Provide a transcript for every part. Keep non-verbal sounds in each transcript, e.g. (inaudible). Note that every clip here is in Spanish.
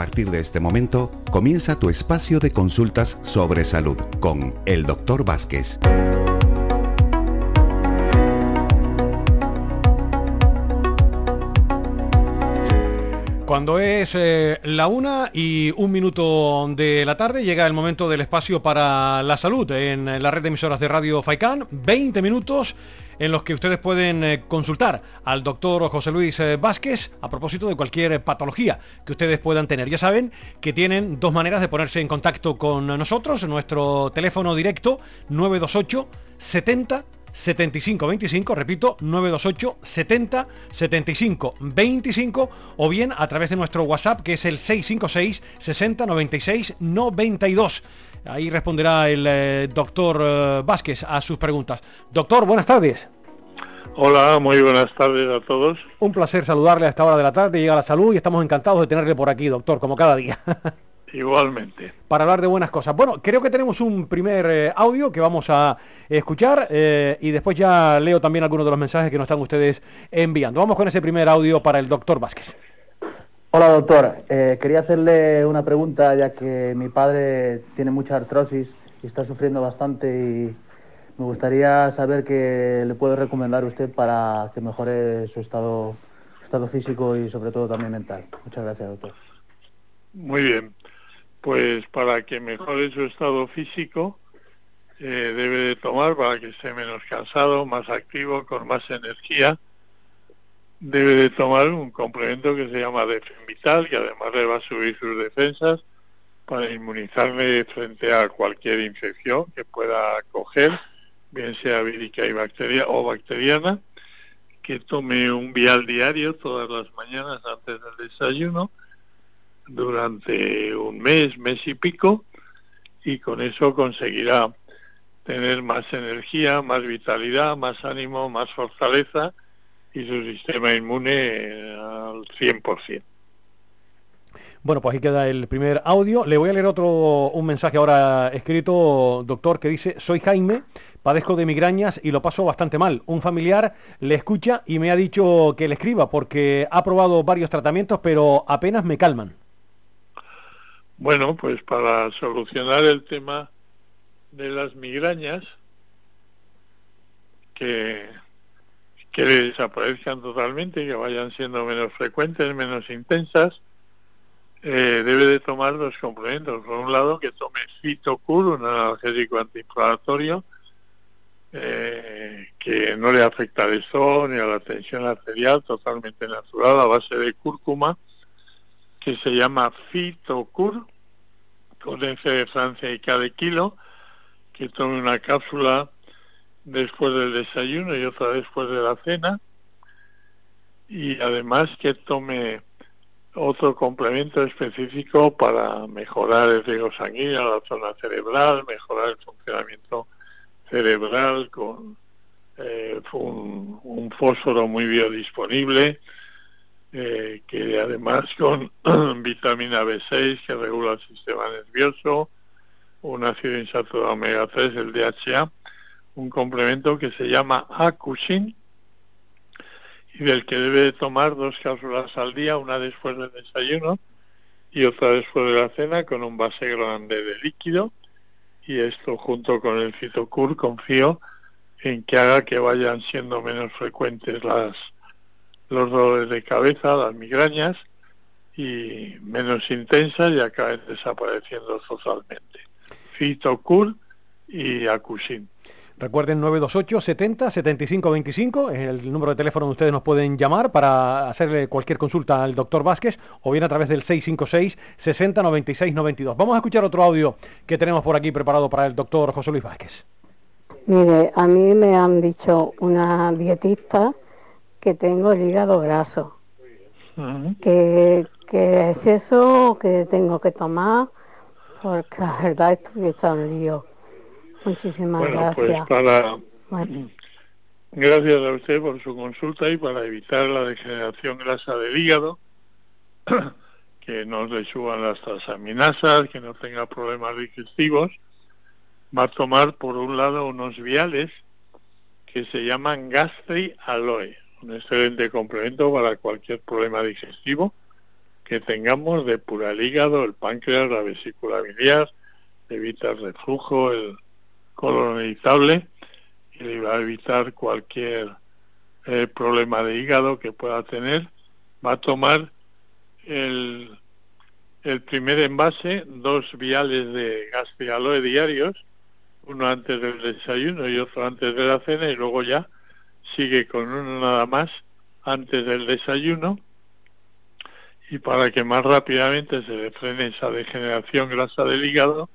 partir de este momento comienza tu espacio de consultas sobre salud con el Dr. Vázquez. Cuando es eh, la una y un minuto de la tarde, llega el momento del espacio para la salud en la red de emisoras de Radio Faicán. 20 minutos en los que ustedes pueden eh, consultar al doctor José Luis eh, Vázquez a propósito de cualquier patología que ustedes puedan tener. Ya saben que tienen dos maneras de ponerse en contacto con nosotros. Nuestro teléfono directo 928 70 75 25, repito, 928 70 75 25 o bien a través de nuestro WhatsApp que es el 656 60 96 92. Ahí responderá el eh, doctor eh, Vázquez a sus preguntas. Doctor, buenas tardes. Hola, muy buenas tardes a todos. Un placer saludarle a esta hora de la tarde, llega la salud y estamos encantados de tenerle por aquí, doctor, como cada día. (laughs) Igualmente. Para hablar de buenas cosas. Bueno, creo que tenemos un primer eh, audio que vamos a escuchar eh, y después ya leo también algunos de los mensajes que nos están ustedes enviando. Vamos con ese primer audio para el doctor Vázquez. Hola doctor, eh, quería hacerle una pregunta ya que mi padre tiene mucha artrosis y está sufriendo bastante y me gustaría saber qué le puedo recomendar usted para que mejore su estado, su estado físico y sobre todo también mental. Muchas gracias doctor. Muy bien pues para que mejore su estado físico eh, debe de tomar para que esté menos cansado, más activo, con más energía. Debe de tomar un complemento que se llama Defenvital, que además le va a subir sus defensas para inmunizarle frente a cualquier infección que pueda coger, bien sea vírica y bacteria o bacteriana, que tome un vial diario todas las mañanas antes del desayuno durante un mes, mes y pico, y con eso conseguirá tener más energía, más vitalidad, más ánimo, más fortaleza y su sistema inmune al 100%. Bueno, pues ahí queda el primer audio. Le voy a leer otro, un mensaje ahora escrito, doctor, que dice, soy Jaime, padezco de migrañas y lo paso bastante mal. Un familiar le escucha y me ha dicho que le escriba porque ha probado varios tratamientos, pero apenas me calman. Bueno, pues para solucionar el tema de las migrañas, que, que desaparezcan totalmente, que vayan siendo menos frecuentes, menos intensas, eh, debe de tomar dos complementos. Por un lado, que tome Fitocur, un analgésico antiinflamatorio, eh, que no le afecta al estado ni a la tensión arterial, totalmente natural, a base de cúrcuma, que se llama Fitocur, con F de Francia y cada kilo, que tome una cápsula después del desayuno y otra después de la cena, y además que tome otro complemento específico para mejorar el riego sanguíneo, la zona cerebral, mejorar el funcionamiento cerebral con eh, un, fósforo muy biodisponible, eh, que además con (clears throat) vitamina B6 que regula el sistema nervioso, un ácido insaturado omega 3, el DHA, un complemento que se llama Acusin y del que debe tomar dos cápsulas al día, una después del desayuno y otra después de la cena con un base grande de líquido. Y esto junto con el Citocur confío en que haga que vayan siendo menos frecuentes las los dolores de cabeza, las migrañas y menos intensas y acaben desapareciendo totalmente. Fitocur y Acusin. Recuerden 928 70 75 25, es el número de teléfono donde ustedes nos pueden llamar para hacerle cualquier consulta al doctor Vázquez o bien a través del 656 60 96 92. Vamos a escuchar otro audio que tenemos por aquí preparado para el doctor José Luis Vázquez. Mire, a mí me han dicho una dietista que tengo el hígado graso. que, es eso que tengo que tomar, porque la verdad estoy hecha un lío. Muchísimas bueno, pues gracias. Pues para... Gracias a usted por su consulta y para evitar la degeneración grasa del hígado, (coughs) que no le suban las transaminasas, que no tenga problemas digestivos, va a tomar por un lado unos viales que se llaman Gastri Aloe un excelente complemento para cualquier problema digestivo que tengamos depura el hígado, el páncreas, la vesícula biliar, evita el reflujo, el colon irritable y le va a evitar cualquier eh, problema de hígado que pueda tener. Va a tomar el, el primer envase, dos viales de gastrialoe diarios, uno antes del desayuno y otro antes de la cena y luego ya sigue con uno nada más antes del desayuno y para que más rápidamente se le frene esa degeneración grasa del hígado,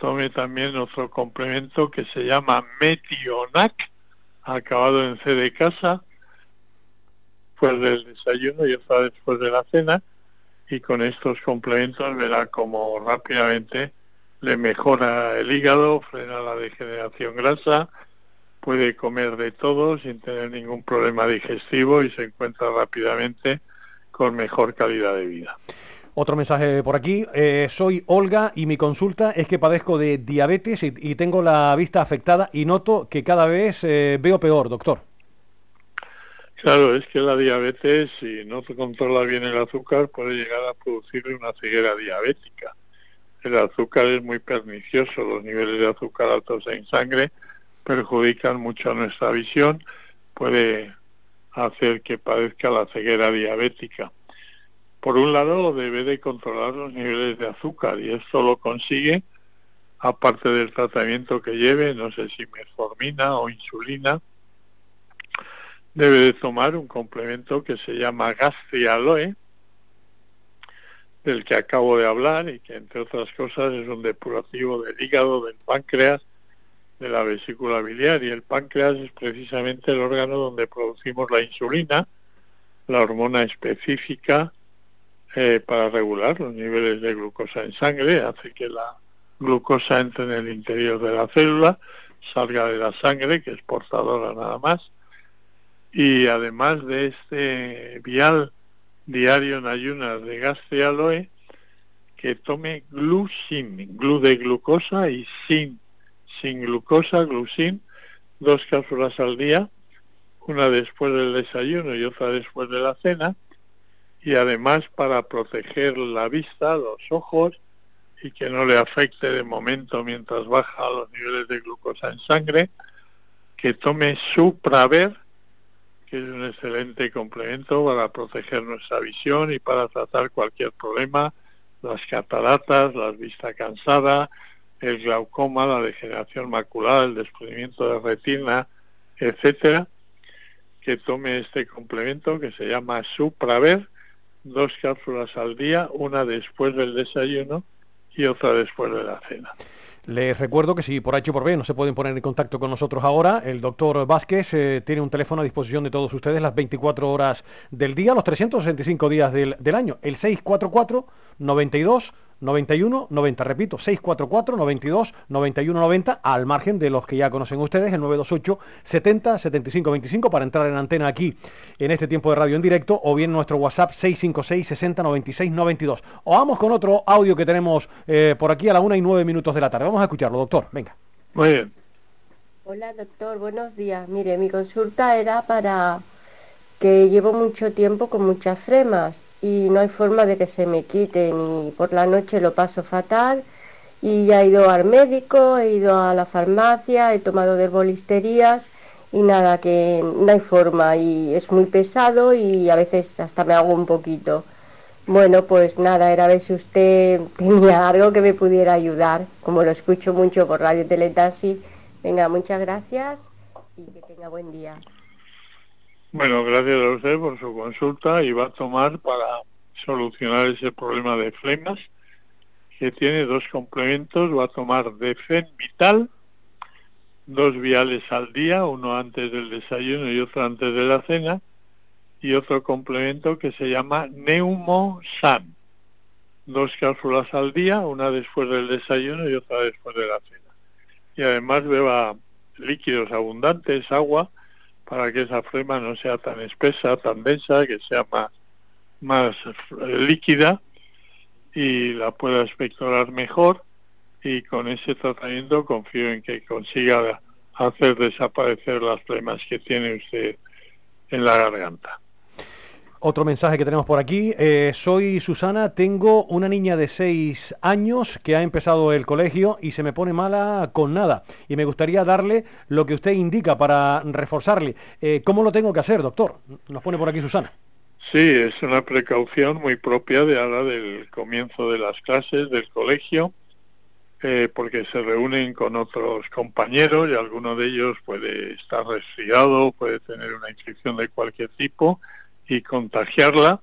tome también otro complemento que se llama Metionac, acabado en C de casa, después del desayuno y otra después de la cena, y con estos complementos verá como rápidamente le mejora el hígado, frena la degeneración grasa, puede comer de todo sin tener ningún problema digestivo y se encuentra rápidamente con mejor calidad de vida. Otro mensaje por aquí. Eh, soy Olga y mi consulta es que padezco de diabetes y, tengo la vista afectada y noto que cada vez eh, veo peor, doctor. Claro, es que la diabetes, si no se controla bien el azúcar, puede llegar a producir una ceguera diabética. El azúcar es muy pernicioso, los niveles de azúcar altos en sangre perjudican mucho nuestra visión, puede hacer que padezca la ceguera diabética. Por un lado, debe de controlar los niveles de azúcar y esto lo consigue aparte del tratamiento que lleve, no sé si metformina o insulina, debe de tomar un complemento que se llama gastrialoe, del que acabo de hablar y que entre otras cosas es un depurativo del hígado, del páncreas de la vesícula biliar y el páncreas es precisamente el órgano donde producimos la insulina, la hormona específica eh, para regular los niveles de glucosa en sangre, hace que la glucosa entre en el interior de la célula, salga de la sangre, que es portadora nada más, y además de este vial diario en ayunas de gastrialoe, que tome glucin, glu de glucosa y sin sin glucosa, glucin, dos cápsulas al día, una después del desayuno y otra después de la cena, y además para proteger la vista, los ojos, y que no le afecte de momento mientras baja los niveles de glucosa en sangre, que tome Supraver, que es un excelente complemento para proteger nuestra visión y para tratar cualquier problema, las cataratas, la vista cansada, el glaucoma, la degeneración macular, el desprendimiento de retina, etcétera, que tome este complemento que se llama Supraver, dos cápsulas al día, una después del desayuno y otra después de la cena. Les recuerdo que si por H o por B no se pueden poner en contacto con nosotros ahora, el doctor Vázquez eh, tiene un teléfono a disposición de todos ustedes las 24 horas del día, los 365 días del, del año, el 644 92 91 90, repito, 644 92 91 90, al margen de los que ya conocen ustedes, el 928 70 75 25 para entrar en antena aquí en este tiempo de radio en directo, o bien nuestro WhatsApp 656 60 96 92. O vamos con otro audio que tenemos eh, por aquí a la una y nueve minutos de la tarde. Vamos a escucharlo, doctor. Venga. Muy bien. Hola, doctor. Buenos días. Mire, mi consulta era para que llevo mucho tiempo con muchas fremas y no hay forma de que se me quiten y por la noche lo paso fatal y ya he ido al médico, he ido a la farmacia, he tomado bolisterías y nada, que no hay forma y es muy pesado y a veces hasta me hago un poquito. Bueno, pues nada, era ver si usted (laughs) tenía algo que me pudiera ayudar, como lo escucho mucho por Radio Teletasi. Venga, muchas gracias y que tenga buen día. Bueno, gracias a usted por su consulta y va a tomar para solucionar ese problema de flemas que tiene dos complementos, va a tomar Defen Vital, dos viales al día, uno antes del desayuno y otro antes de la cena, y otro complemento que se llama Neumosan, dos cápsulas al día, una después del desayuno y otra después de la cena. Y además beba líquidos abundantes, agua, para que esa flema no sea tan espesa, tan densa, que sea más, más líquida y la pueda espectorar mejor y con ese tratamiento confío en que consiga hacer desaparecer las flemas que tiene usted en la garganta. Otro mensaje que tenemos por aquí. Eh, soy Susana, tengo una niña de 6 años que ha empezado el colegio y se me pone mala con nada. Y me gustaría darle lo que usted indica para reforzarle. Eh, ¿Cómo lo tengo que hacer, doctor? Nos pone por aquí Susana. Sí, es una precaución muy propia de ahora del comienzo de las clases del colegio, eh, porque se reúnen con otros compañeros y alguno de ellos puede estar resfriado, puede tener una infección de cualquier tipo y contagiarla,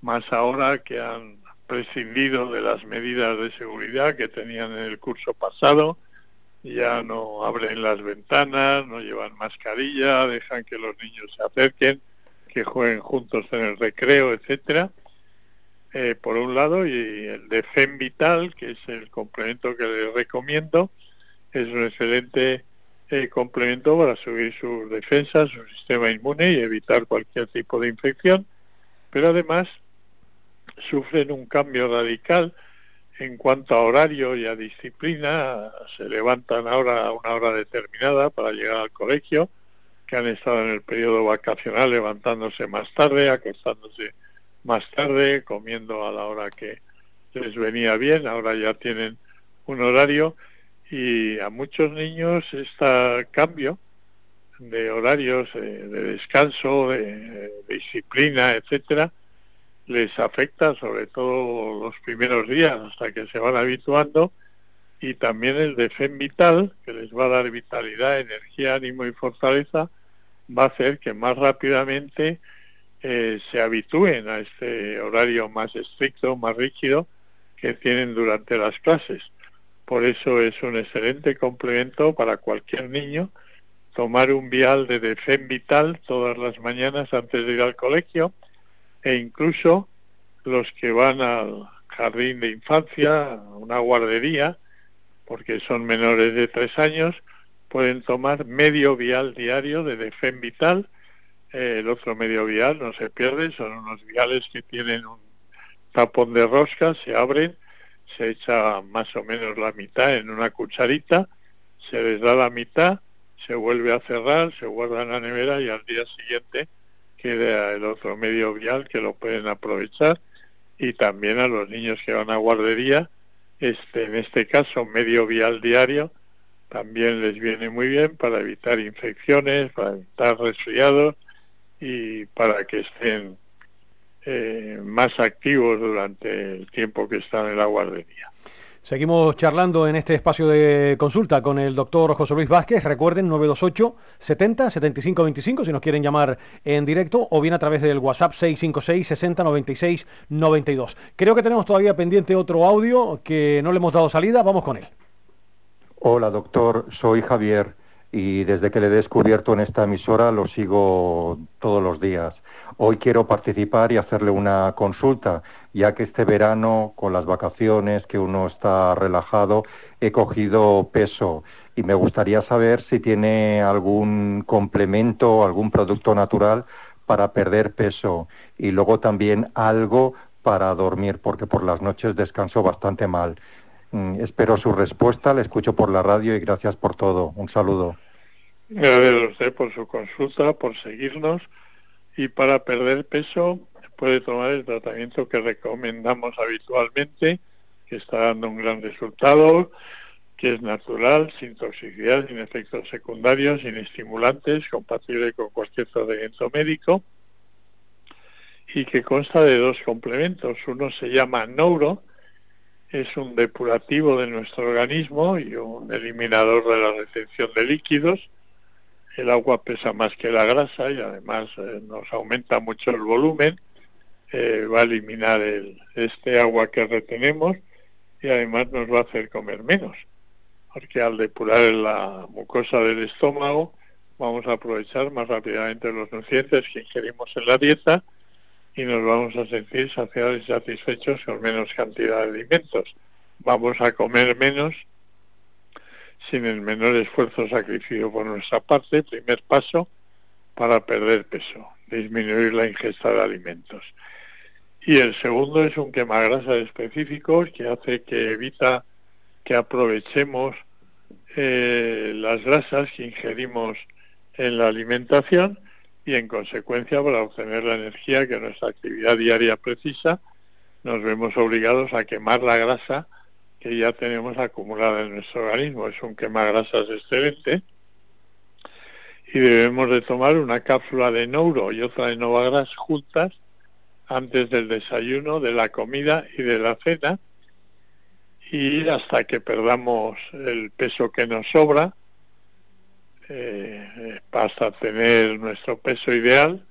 más ahora que han prescindido de las medidas de seguridad que tenían en el curso pasado, ya no abren las ventanas, no llevan mascarilla, dejan que los niños se acerquen que jueguen juntos en el recreo, etcétera, eh, por un lado, y el de FEM Vital, que es el complemento que les recomiendo, es un excelente eh, complemento para subir sus defensas, su sistema inmune y evitar cualquier tipo de infección, pero además sufren un cambio radical en cuanto a horario y a disciplina, se levantan ahora a una hora determinada para llegar al colegio, que han estado en el periodo vacacional levantándose más tarde, acostándose más tarde, comiendo a la hora que les venía bien, ahora ya tienen un horario y a muchos niños este cambio de horarios, eh, de descanso, de, disciplina, etcétera, les afecta sobre todo los primeros días hasta que se van habituando y también el de FEM Vital, que les va a dar vitalidad, energía, ánimo y fortaleza, va a hacer que más rápidamente eh, se habitúen a este horario más estricto, más rígido que tienen durante las clases. Por eso es un excelente complemento para cualquier niño tomar un vial de Defen Vital todas las mañanas antes de ir al colegio e incluso los que van al jardín de infancia, una guardería, porque son menores de tres años, pueden tomar medio vial diario de Defen Vital. Eh, el otro medio vial no se pierde, son unos viales que tienen un tapón de rosca, se abren, se echa más o menos la mitad en una cucharita, se les da la mitad, se vuelve a cerrar, se guarda en la nevera y al día siguiente queda el otro medio vial que lo pueden aprovechar. Y también a los niños que van a guardería, este, en este caso medio vial diario, también les viene muy bien para evitar infecciones, para evitar resfriados y para que estén eh, más activos durante el tiempo que están en la guardería. Seguimos charlando en este espacio de consulta con el doctor José Luis Vázquez. Recuerden 928 70 75 25 si nos quieren llamar en directo o bien a través del WhatsApp 656 60 96 92. Creo que tenemos todavía pendiente otro audio que no le hemos dado salida. Vamos con él. Hola doctor, soy Javier y desde que le he descubierto en esta emisora lo sigo todos los días. Hoy quiero participar y hacerle una consulta, ya que este verano, con las vacaciones, que uno está relajado, he cogido peso y me gustaría saber si tiene algún complemento, algún producto natural para perder peso y luego también algo para dormir, porque por las noches descanso bastante mal. Mm, espero su respuesta, le escucho por la radio y gracias por todo. Un saludo. Gracias a usted por su consulta, por seguirnos y para perder peso puede tomar el tratamiento que recomendamos habitualmente, que está dando un gran resultado, que es natural, sin toxicidad, sin efectos secundarios, sin estimulantes, compatible con cualquier tratamiento médico y que consta de dos complementos. Uno se llama Neuro, es un depurativo de nuestro organismo y un eliminador de la retención de líquidos. El agua pesa más que la grasa y además eh, nos aumenta mucho el volumen. Eh, va a eliminar el, este agua que retenemos y además nos va a hacer comer menos. Porque al depurar la mucosa del estómago vamos a aprovechar más rápidamente los nutrientes que ingerimos en la dieta y nos vamos a sentir saciados y satisfechos con menos cantidad de alimentos. Vamos a comer menos sin el menor esfuerzo o sacrificio por nuestra parte, primer paso para perder peso, disminuir la ingesta de alimentos. Y el segundo es un quemagrasa específico que hace que evita que aprovechemos eh, las grasas que ingerimos en la alimentación y en consecuencia para obtener la energía que nuestra actividad diaria precisa, nos vemos obligados a quemar la grasa que ya tenemos acumulada en nuestro organismo. Es un quema grasas excelente y debemos de tomar una cápsula de Neuro y otra de Novagras juntas antes del desayuno, de la comida y de la cena y hasta que perdamos el peso que nos sobra eh, hasta tener nuestro peso ideal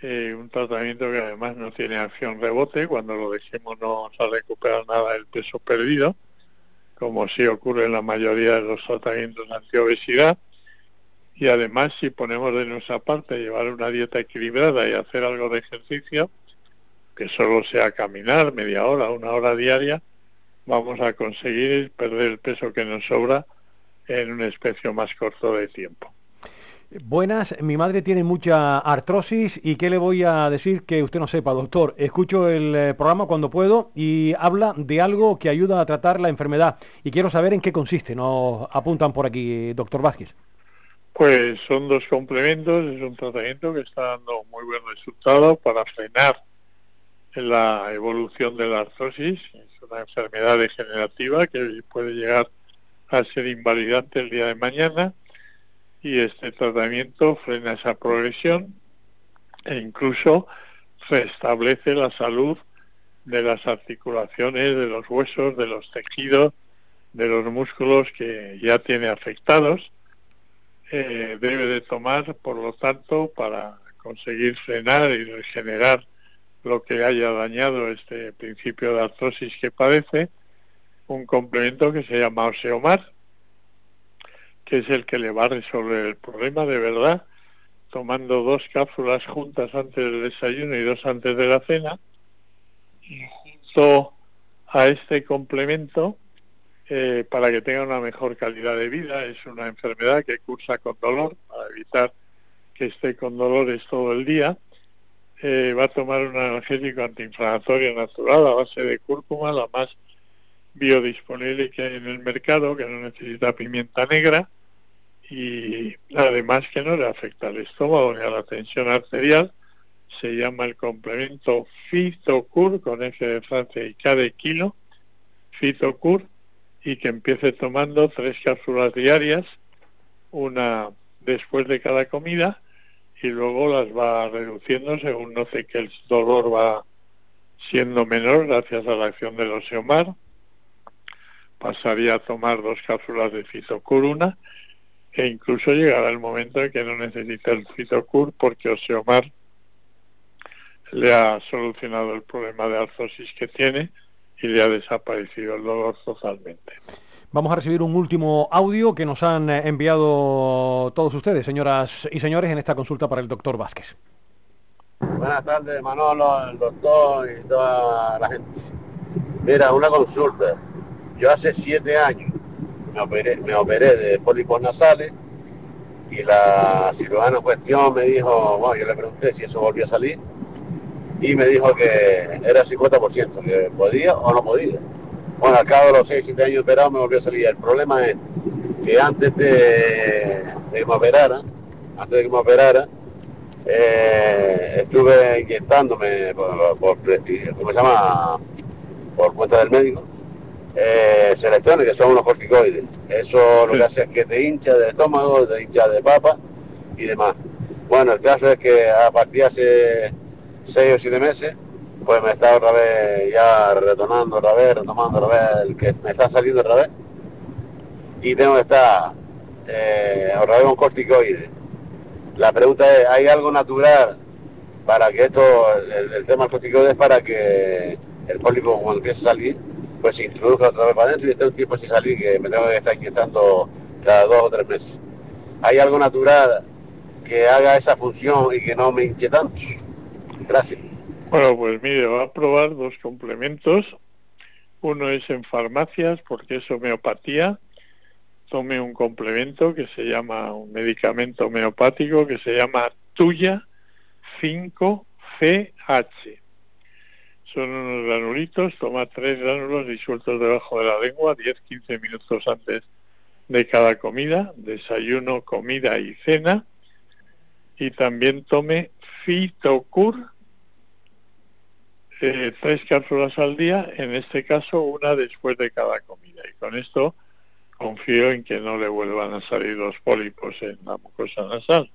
eh, un tratamiento que además no tiene acción rebote, cuando lo dejemos no vamos a recuperar nada del peso perdido, como sí ocurre en la mayoría de los tratamientos antiobesidad, y además si ponemos de nuestra parte llevar una dieta equilibrada y hacer algo de ejercicio, que solo sea caminar media hora, una hora diaria, vamos a conseguir perder el peso que nos sobra en un especie más corto de tiempo. Buenas, mi madre tiene mucha artrosis y qué le voy a decir que usted no sepa, doctor. Escucho el eh, programa cuando puedo y habla de algo que ayuda a tratar la enfermedad y quiero saber en qué consiste. Nos apuntan por aquí, doctor Vázquez. Pues son dos complementos, es un tratamiento que está dando muy buen resultado para frenar la evolución de la artrosis. Es una enfermedad degenerativa que puede llegar a ser invalidante el día de mañana y este tratamiento frena esa progresión e incluso restablece la salud de las articulaciones, de los huesos, de los tejidos, de los músculos que ya tiene afectados. Eh, debe de tomar, por lo tanto, para conseguir frenar y regenerar lo que haya dañado este principio de artrosis que padece, un complemento que se llama Oseomar, que es el que le va a resolver el problema de verdad, tomando dos cápsulas juntas antes del desayuno y dos antes de la cena, y junto a este complemento, eh, para que tenga una mejor calidad de vida, es una enfermedad que cursa con dolor, para evitar que esté con dolores todo el día, eh, va a tomar un analgésico antiinflamatorio natural a base de cúrcuma, la más biodisponible que hay en el mercado, que no necesita pimienta negra, y además que no le afecta al estómago ni a la tensión arterial, se llama el complemento Fitocur con F de Francia y K de kilo, Fitocur, y que empiece tomando tres cápsulas diarias, una después de cada comida, y luego las va reduciendo según noce que el dolor va siendo menor gracias a la acción del oseomar. Pasaría a tomar dos cápsulas de Fitocur una e incluso llegará el momento en que no necesita el Fitocur porque Oseomar le ha solucionado el problema de artrosis que tiene y le ha desaparecido el dolor totalmente. Vamos a recibir un último audio que nos han eh, enviado todos ustedes, señoras y señores, en esta consulta para el doctor Vázquez. Buenas tardes, Manolo, el doctor y toda la gente. Mira, una consulta. Yo hace siete años me operé, de pólipos nasales y la cirujana en cuestión me dijo, bueno, yo le pregunté si eso volvía a salir y me dijo que era 50%, que podía o no podía. Bueno, al cabo de los 6, 7 años operado me volvió a salir. El problema es que antes de, que me operara, antes de que me operara, eh, estuve inyectándome por, por, ¿cómo se llama? por cuenta del médico eh, selecciones, que son unos corticoides. Eso lo que hace es que te hincha de estómago, te hincha de papa y demás. Bueno, el caso es que a partir de hace seis o siete meses, pues me está otra vez ya retornando otra vez, retomando otra vez, el que me está saliendo otra vez. Y tengo que estar eh, otra vez con corticoides. La pregunta es, ¿hay algo natural para que esto, el, tema del corticoides, para que el pólipo cuando empiece a salir, pues se introduzca otra vez para adentro y esté un tiempo sin salir que me tengo que estar inyectando cada dos o tres meses. ¿Hay algo natural que haga esa función y que no me hinche? Gracias. Bueno, pues mire, va a probar dos complementos. Uno es en farmacias porque es homeopatía. Tome un complemento que se llama, un medicamento homeopático que se llama Tuya 5CH son unos granulitos, toma tres gránulos disueltos debajo de la lengua 10-15 minutos antes de cada comida, desayuno, comida y cena. y también tome Fitocur, eh, tres cápsulas al día, en este caso una después de cada comida. Y con esto confío en que no le vuelvan a salir los pólipos en la mucosa nasal.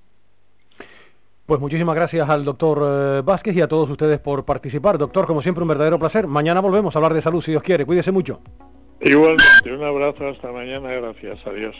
Pues muchísimas gracias al doctor eh, Vázquez y a todos ustedes por participar. Doctor, como siempre, un verdadero placer. Mañana volvemos a hablar de salud, si Dios quiere. Cuídese mucho. Igualmente, un abrazo hasta mañana. Gracias. Adiós.